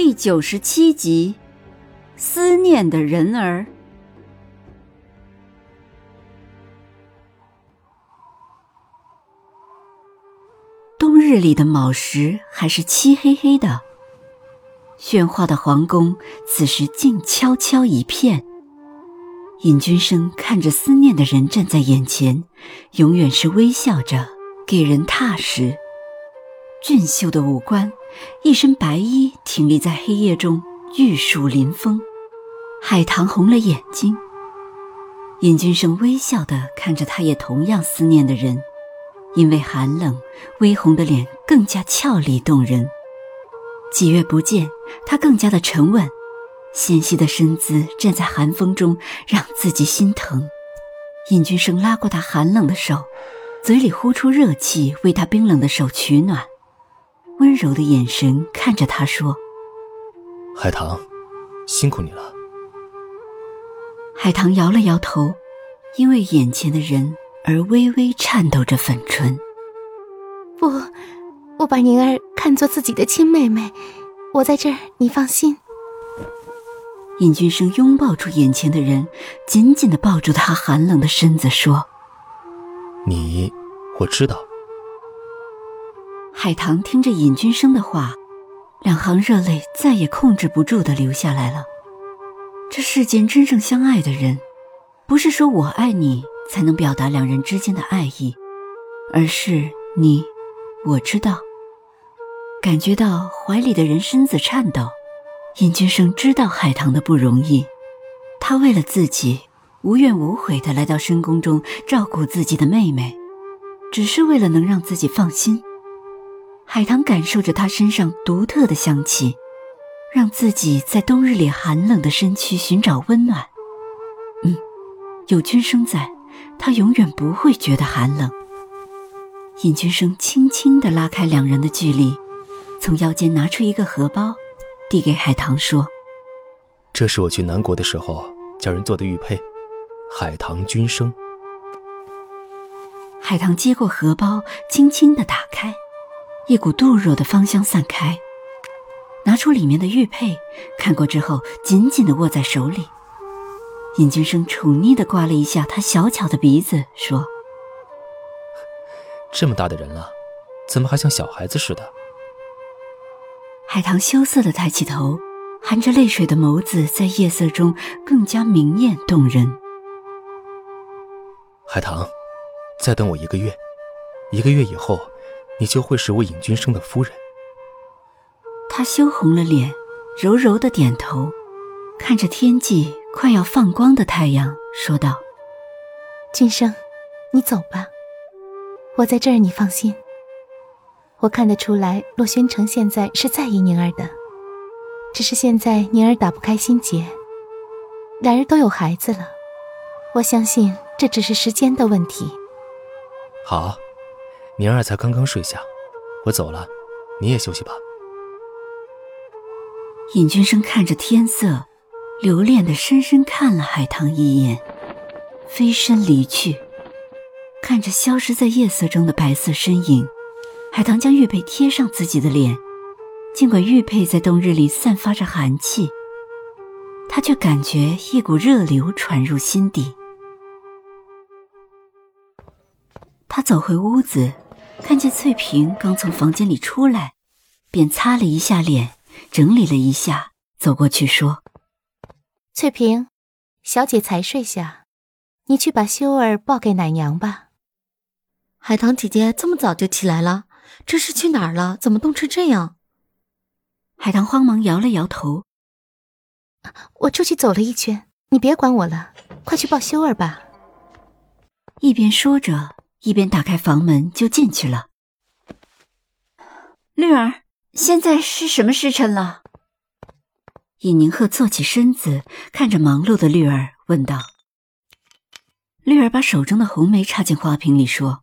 第九十七集，思念的人儿。冬日里的卯时还是漆黑黑的，喧哗的皇宫此时静悄悄一片。尹君生看着思念的人站在眼前，永远是微笑着，给人踏实。俊秀的五官，一身白衣挺立在黑夜中，玉树临风。海棠红了眼睛。尹君生微笑地看着他也同样思念的人，因为寒冷，微红的脸更加俏丽动人。几月不见，他更加的沉稳，纤细的身姿站在寒风中，让自己心疼。尹君生拉过他寒冷的手，嘴里呼出热气，为他冰冷的手取暖。温柔的眼神看着他说：“海棠，辛苦你了。”海棠摇了摇头，因为眼前的人而微微颤抖着粉唇。“不，我把宁儿看作自己的亲妹妹，我在这儿，你放心。”尹君生拥抱住眼前的人，紧紧的抱住他寒冷的身子，说：“你，我知道。”海棠听着尹君生的话，两行热泪再也控制不住的流下来了。这世间真正相爱的人，不是说我爱你才能表达两人之间的爱意，而是你，我知道。感觉到怀里的人身子颤抖，尹君生知道海棠的不容易，他为了自己无怨无悔的来到深宫中照顾自己的妹妹，只是为了能让自己放心。海棠感受着他身上独特的香气，让自己在冬日里寒冷的身躯寻找温暖。嗯，有君生在，他永远不会觉得寒冷。尹君生轻轻地拉开两人的距离，从腰间拿出一个荷包，递给海棠说：“这是我去南国的时候叫人做的玉佩，海棠君生。”海棠接过荷包，轻轻地打开。一股杜若的芳香散开，拿出里面的玉佩，看过之后，紧紧的握在手里。尹君生宠溺的刮了一下他小巧的鼻子，说：“这么大的人了，怎么还像小孩子似的？”海棠羞涩的抬起头，含着泪水的眸子在夜色中更加明艳动人。海棠，再等我一个月，一个月以后。你就会是我尹君生的夫人。他羞红了脸，柔柔的点头，看着天际快要放光的太阳，说道：“君生，你走吧，我在这儿，你放心。我看得出来，洛宣城现在是在意宁儿的，只是现在宁儿打不开心结，两人都有孩子了，我相信这只是时间的问题。”好。宁儿才刚刚睡下，我走了，你也休息吧。尹君生看着天色，留恋的深深看了海棠一眼，飞身离去。看着消失在夜色中的白色身影，海棠将玉佩贴上自己的脸。尽管玉佩在冬日里散发着寒气，他却感觉一股热流传入心底。他走回屋子。看见翠萍刚从房间里出来，便擦了一下脸，整理了一下，走过去说：“翠萍，小姐才睡下，你去把修儿抱给奶娘吧。”海棠姐姐这么早就起来了，这是去哪儿了？怎么冻成这样？海棠慌忙摇了摇头：“我出去走了一圈，你别管我了，快去抱修儿吧。”一边说着。一边打开房门就进去了。绿儿，现在是什么时辰了？尹宁鹤坐起身子，看着忙碌的绿儿，问道。绿儿把手中的红梅插进花瓶里，说：“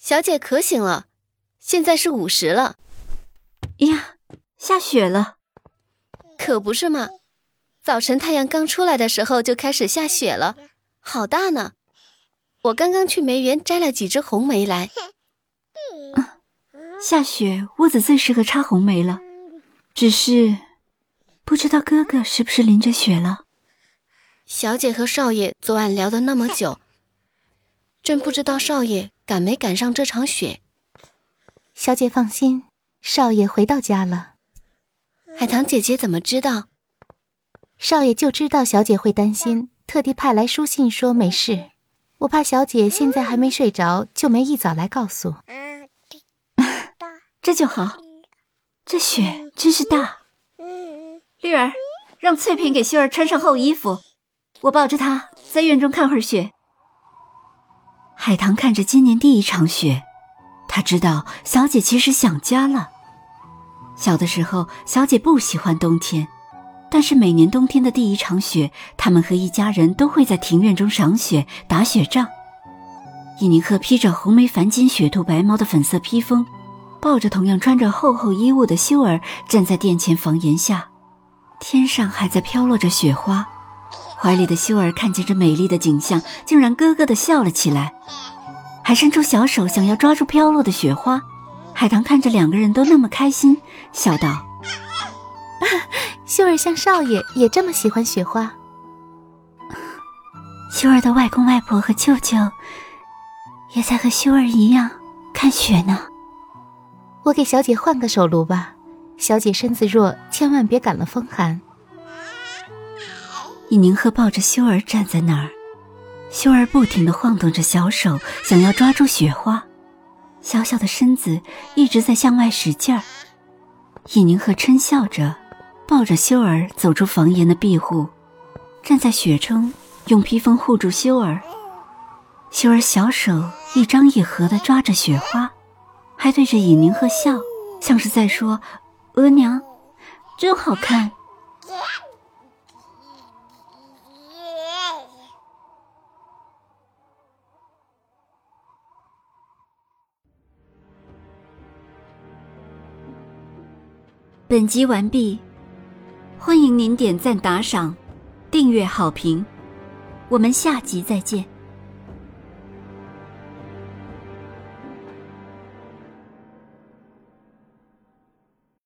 小姐可醒了，现在是午时了。呀，下雪了。可不是嘛，早晨太阳刚出来的时候就开始下雪了，好大呢。我刚刚去梅园摘了几枝红梅来。”下雪，屋子最适合插红梅了。只是，不知道哥哥是不是淋着雪了。小姐和少爷昨晚聊的那么久，真不知道少爷赶没赶上这场雪。小姐放心，少爷回到家了。海棠姐姐怎么知道？少爷就知道小姐会担心，特地派来书信说没事。我怕小姐现在还没睡着，就没一早来告诉。这就好，这雪真是大。绿儿，让翠萍给秀儿穿上厚衣服，我抱着她在院中看会儿雪。海棠看着今年第一场雪，她知道小姐其实想家了。小的时候，小姐不喜欢冬天，但是每年冬天的第一场雪，他们和一家人都会在庭院中赏雪、打雪仗。伊宁鹤披着红梅繁金雪兔白毛的粉色披风。抱着同样穿着厚厚衣物的修儿站在殿前房檐下，天上还在飘落着雪花，怀里的修儿看见这美丽的景象，竟然咯咯的笑了起来，还伸出小手想要抓住飘落的雪花。海棠看着两个人都那么开心，笑道：“ 修儿像少爷也这么喜欢雪花。秀儿的外公外婆和舅舅也在和秀儿一样看雪呢。”我给小姐换个手炉吧，小姐身子弱，千万别感了风寒。尹宁鹤抱着秀儿站在那儿，秀儿不停的晃动着小手，想要抓住雪花，小小的身子一直在向外使劲儿。尹宁鹤嗔笑着，抱着修儿走出房檐的庇护，站在雪中，用披风护住修儿。修儿小手一张一合地抓着雪花。还对着尹宁鹤笑，像是在说：“额娘，真好看。”本集完毕，欢迎您点赞、打赏、订阅、好评，我们下集再见。